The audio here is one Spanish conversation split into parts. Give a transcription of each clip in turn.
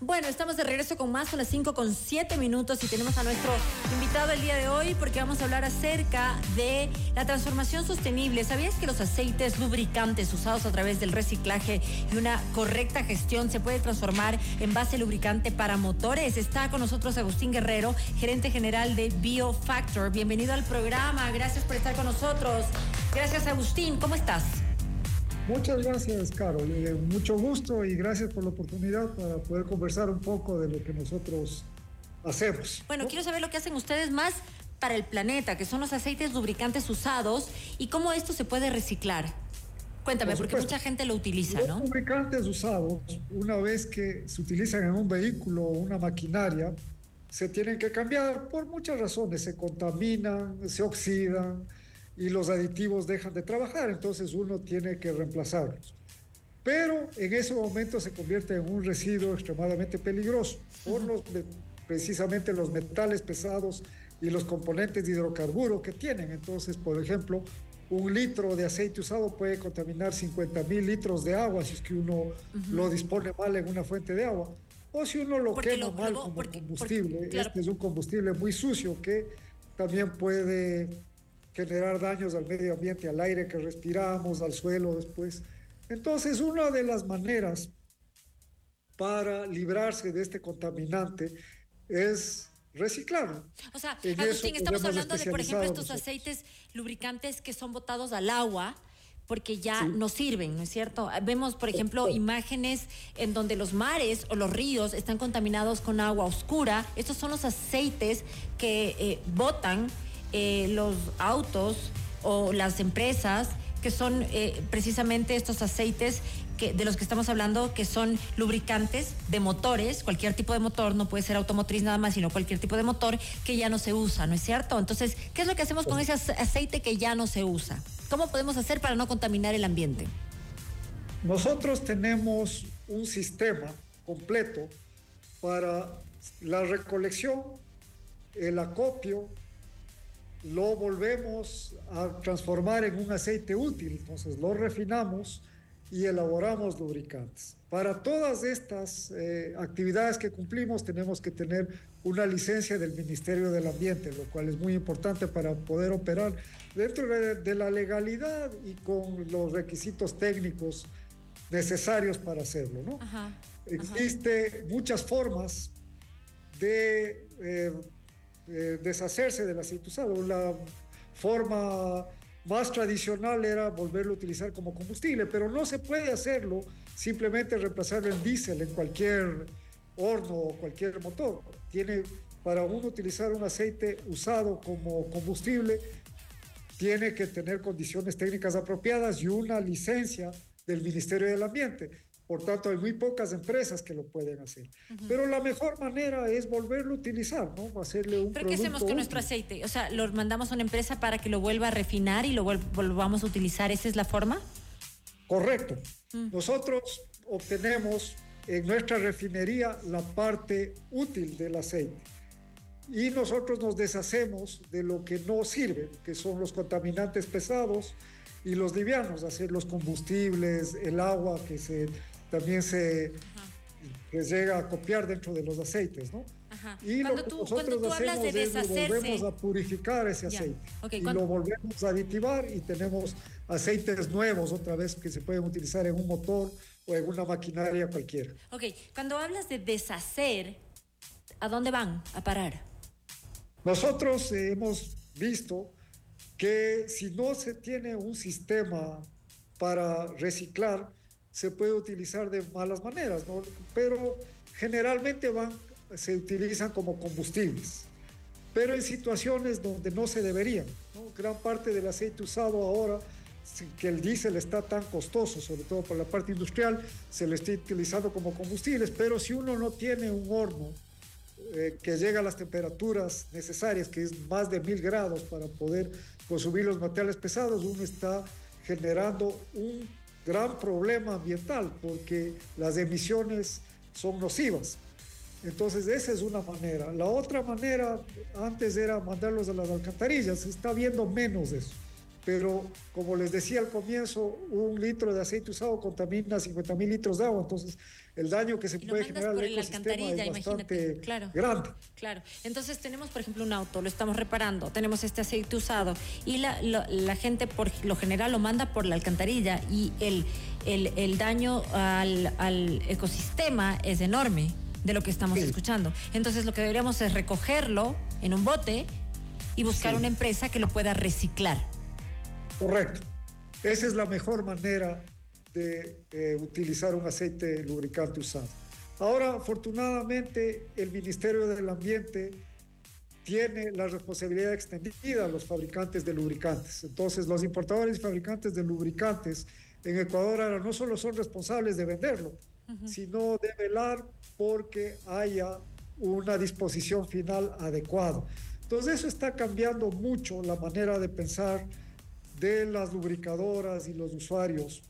Bueno, estamos de regreso con más, son las 5 con 7 minutos y tenemos a nuestro invitado el día de hoy porque vamos a hablar acerca de la transformación sostenible. ¿Sabías que los aceites lubricantes usados a través del reciclaje y una correcta gestión se puede transformar en base lubricante para motores? Está con nosotros Agustín Guerrero, gerente general de BioFactor. Bienvenido al programa, gracias por estar con nosotros. Gracias Agustín, ¿cómo estás? Muchas gracias, Carol. Eh, mucho gusto y gracias por la oportunidad para poder conversar un poco de lo que nosotros hacemos. Bueno, quiero saber lo que hacen ustedes más para el planeta, que son los aceites lubricantes usados y cómo esto se puede reciclar. Cuéntame, porque mucha gente lo utiliza, ¿no? Los lubricantes usados, una vez que se utilizan en un vehículo o una maquinaria, se tienen que cambiar por muchas razones. Se contaminan, se oxidan, y los aditivos dejan de trabajar, entonces uno tiene que reemplazarlos. Pero en ese momento se convierte en un residuo extremadamente peligroso por los, precisamente los metales pesados y los componentes de hidrocarburo que tienen. Entonces, por ejemplo, un litro de aceite usado puede contaminar 50 mil litros de agua si es que uno lo dispone mal en una fuente de agua. O si uno lo quema mal como combustible. Este es un combustible muy sucio que también puede generar daños al medio ambiente, al aire que respiramos, al suelo después. Entonces, una de las maneras para librarse de este contaminante es reciclarlo. O sea, Agustín, estamos hablando de, por ejemplo, estos aceites lubricantes que son botados al agua porque ya no sirven, ¿no es cierto? Vemos, por ejemplo, imágenes en donde los mares o los ríos están contaminados con agua oscura. Estos son los aceites que eh, botan eh, los autos o las empresas que son eh, precisamente estos aceites de los que estamos hablando, que son lubricantes de motores, cualquier tipo de motor, no puede ser automotriz nada más, sino cualquier tipo de motor que ya no se usa, ¿no es cierto? Entonces, ¿qué es lo que hacemos con ese aceite que ya no se usa? ¿Cómo podemos hacer para no contaminar el ambiente? Nosotros tenemos un sistema completo para la recolección, el acopio lo volvemos a transformar en un aceite útil, entonces lo refinamos y elaboramos lubricantes. Para todas estas eh, actividades que cumplimos tenemos que tener una licencia del Ministerio del Ambiente, lo cual es muy importante para poder operar dentro de, la legalidad y con los requisitos técnicos necesarios para hacerlo. ¿no? Existe muchas formas de eh, eh, deshacerse del aceite usado. La forma más tradicional era volverlo a utilizar como combustible, pero no se puede hacerlo simplemente reemplazarlo en diésel en cualquier horno o cualquier motor. Tiene para uno utilizar un aceite usado como combustible tiene que tener condiciones técnicas apropiadas y una licencia del Ministerio del Ambiente. Por tanto, hay muy pocas empresas que lo pueden hacer. Pero la mejor manera es volverlo a utilizar, ¿no? Hacerle un ¿Pero qué hacemos con nuestro aceite? O sea, ¿lo mandamos a una empresa para que lo vuelva a refinar y lo volvamos a utilizar? ¿Esa es la forma? Correcto. Mm. Nosotros obtenemos en nuestra refinería la parte útil del aceite. Y nosotros nos deshacemos de lo que no sirve, que son los contaminantes pesados y los livianos, hacer los combustibles, el agua que se también se llega a copiar dentro de los aceites, ¿no? Y lo que nosotros hacemos de es volvemos a purificar ese aceite y lo volvemos a aditivar y tenemos aceites nuevos otra vez que se pueden utilizar en un motor o en una maquinaria cualquiera. Ok, cuando hablas de deshacer, ¿a dónde van a parar? Nosotros hemos visto que si no se tiene un sistema para reciclar, se puede utilizar de malas maneras, ¿no? pero generalmente van, se utilizan como combustibles, pero en situaciones donde no se deberían. ¿no? Gran parte del aceite usado ahora, que el diésel está tan costoso, sobre todo por la parte industrial, se lo está utilizando como combustibles, pero si uno no tiene un horno eh, que llega a las temperaturas necesarias, que es más de mil grados para poder consumir los materiales pesados, uno está generando un gran problema ambiental porque las emisiones son nocivas. Entonces esa es una manera. La otra manera antes era mandarlos a las alcantarillas, se está viendo menos eso. Pero como les decía al comienzo, un litro de aceite usado contamina 50 mil litros de agua, entonces el daño que se puede generar al ecosistema es bastante claro, grande. Claro, entonces tenemos por ejemplo un auto, lo estamos reparando, tenemos este aceite usado y la, la, gente por lo general lo manda por la alcantarilla y el, el, el daño al, al, ecosistema es enorme de lo que estamos escuchando. Entonces lo que deberíamos es recogerlo en un bote y buscar una empresa que lo pueda reciclar. Correcto. Esa es la mejor manera de eh, utilizar un aceite lubricante usado. Ahora, afortunadamente, el Ministerio del Ambiente tiene la responsabilidad extendida a los fabricantes de lubricantes. Entonces, los importadores y fabricantes de lubricantes en Ecuador ahora no solo son responsables de venderlo, sino de velar porque haya una disposición final adecuada. Entonces, eso está cambiando mucho la manera de pensar de las lubricadoras y los usuarios.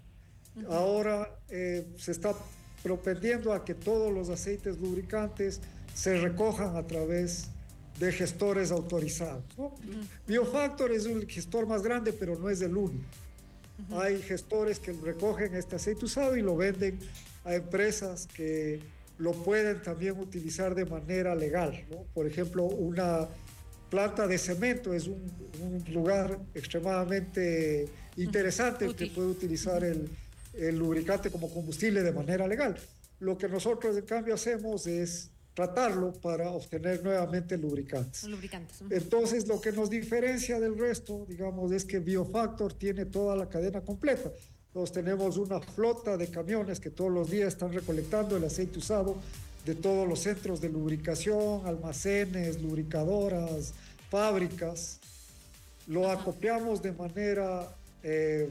Ahora eh, se está propendiendo a que todos los aceites lubricantes se recojan a través de gestores autorizados. Biofactor es un gestor más grande, pero no es el único. Hay gestores que recogen este aceite usado y lo venden a empresas que lo pueden también utilizar de manera legal. Por ejemplo, una planta de cemento es un, lugar extremadamente interesante que puede utilizar el, el, lubricante como combustible de manera legal. Lo que nosotros en cambio hacemos es tratarlo para obtener nuevamente lubricantes. lubricantes. Entonces lo que nos diferencia del resto, digamos, es que Biofactor tiene toda la cadena completa. Entonces tenemos una flota de camiones que todos los días están recolectando el aceite usado de todos los centros de lubricación, almacenes, lubricadoras, fábricas. Lo acopiamos de manera eh,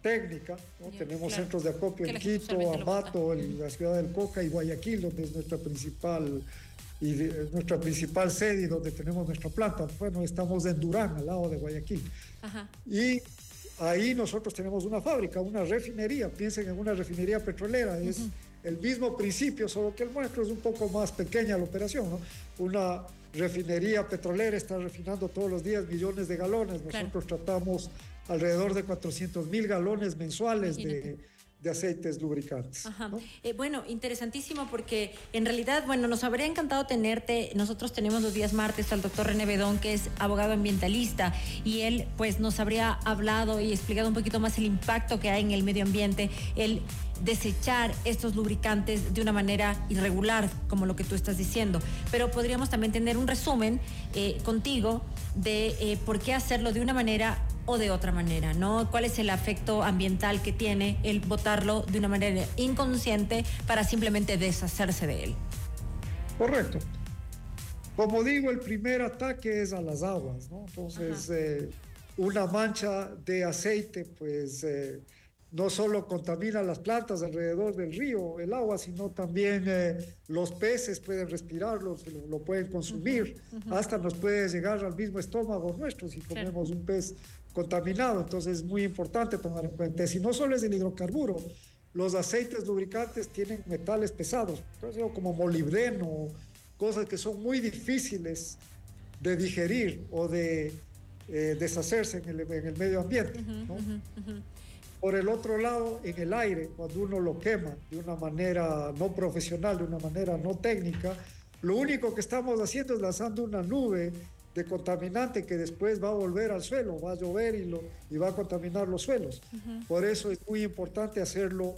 técnica. Tenemos centros de acopio en Quito, Ambato, en la ciudad del Coca y Guayaquil, donde es nuestra principal y nuestra principal sede y donde tenemos nuestra planta. Bueno, estamos en Durán, al lado de Guayaquil. Y ahí nosotros tenemos una fábrica, una refinería. Piensen en una refinería petrolera. Es, el mismo principio, solo que el nuestro es un poco más pequeña la operación. ¿no? Una refinería petrolera está refinando todos los días millones de galones. Nosotros tratamos alrededor de 400 mil galones mensuales de de aceites lubricantes. Eh, bueno, interesantísimo porque en realidad, bueno, nos habría encantado tenerte. Nosotros tenemos los días martes al doctor René Bedón, que es abogado ambientalista, y él pues nos habría hablado y explicado un poquito más el impacto que hay en el medio ambiente, el desechar estos lubricantes de una manera irregular, como lo que tú estás diciendo. Pero podríamos también tener un resumen eh, contigo de eh, por qué hacerlo de una manera o de otra manera, ¿no? ¿Cuál es el afecto ambiental que tiene el votarlo de una manera inconsciente para simplemente deshacerse de él? Correcto. Como digo, el primer ataque es a las aguas, ¿no? Entonces, eh, una mancha de aceite, pues eh, no solo contamina las plantas alrededor del río, el agua, sino también eh, los peces pueden respirarlo, lo, pueden consumir, hasta nos puede llegar al mismo estómago nuestro si comemos un pez contaminado. Entonces es muy importante tomar en cuenta. Si no solo es el hidrocarburo, los aceites lubricantes tienen metales pesados, como molibdeno, cosas que son muy difíciles de digerir o de eh, deshacerse en el, medio ambiente. Por el otro lado, en el aire, cuando uno lo quema de una manera no profesional, de una manera no técnica, lo único que estamos haciendo es lanzando una nube de contaminante que después va a volver al suelo, va a llover y, lo, y va a contaminar los suelos. Por eso es muy importante hacerlo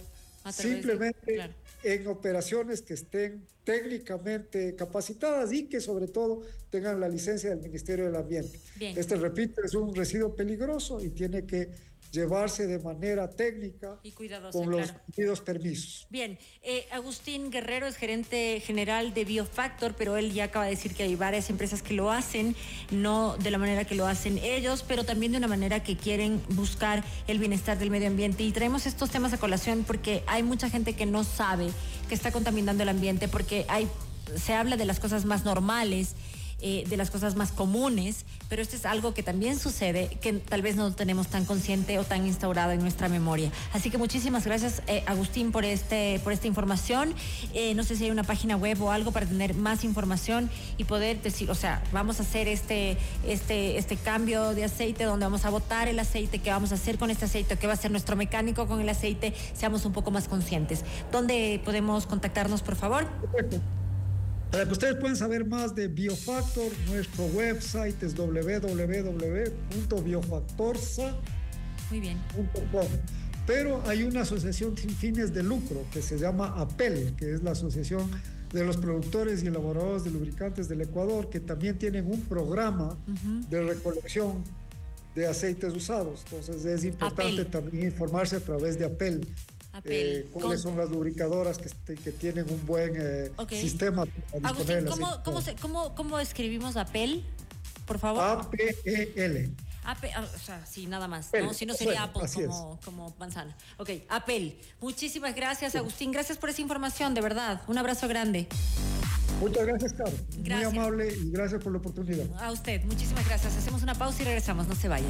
simplemente en operaciones que estén técnicamente capacitadas y que sobre todo tengan la licencia del Ministerio del Ambiente. Este, repito, es un residuo peligroso y tiene que llevarse de manera técnica y con los debidos permisos. Bien, eh, Agustín Guerrero es gerente general de Biofactor, pero él ya acaba de decir que hay varias empresas que lo hacen, no de la manera que lo hacen ellos, pero también de una manera que quieren buscar el bienestar del medio ambiente. Y traemos estos temas a colación porque hay mucha gente que no sabe que está contaminando el ambiente, porque hay, se habla de las cosas más normales eh, de las cosas más comunes, pero esto es algo que también sucede, que tal vez no tenemos tan consciente o tan instaurado en nuestra memoria. Así que muchísimas gracias, eh, Agustín, por, este, por esta información. Eh, no sé si hay una página web o algo para tener más información y poder decir, o sea, vamos a hacer este, este, este cambio de aceite donde vamos a botar el aceite, qué vamos a hacer con este aceite, qué va a hacer nuestro mecánico con el aceite, seamos un poco más conscientes. ¿Dónde podemos contactarnos, por favor? Para que ustedes puedan saber más de Biofactor, nuestro website es www.biofactorsa.com. Pero hay una asociación sin fines de lucro que se llama APEL, que es la Asociación de los Productores y Elaboradores de Lubricantes del Ecuador, que también tienen un programa de recolección de aceites usados. Entonces es importante también informarse a través de APEL. Eh, cuáles son las lubricadoras que, este, que tienen un buen eh, sistema. Agustín, ¿cómo, cómo, cómo, ¿cómo, escribimos Apple? Por favor. A-P-E-L. Apple, ah, o sea, sí, nada más, ¿no? Si no sería Apple como, como, manzana. Ok, Apple. Muchísimas gracias, Agustín. Gracias por esa información, de verdad. Un abrazo grande. Muchas gracias, Carlos. Muy amable y gracias por la oportunidad. A usted, muchísimas gracias. Hacemos una pausa y regresamos. No se vayan.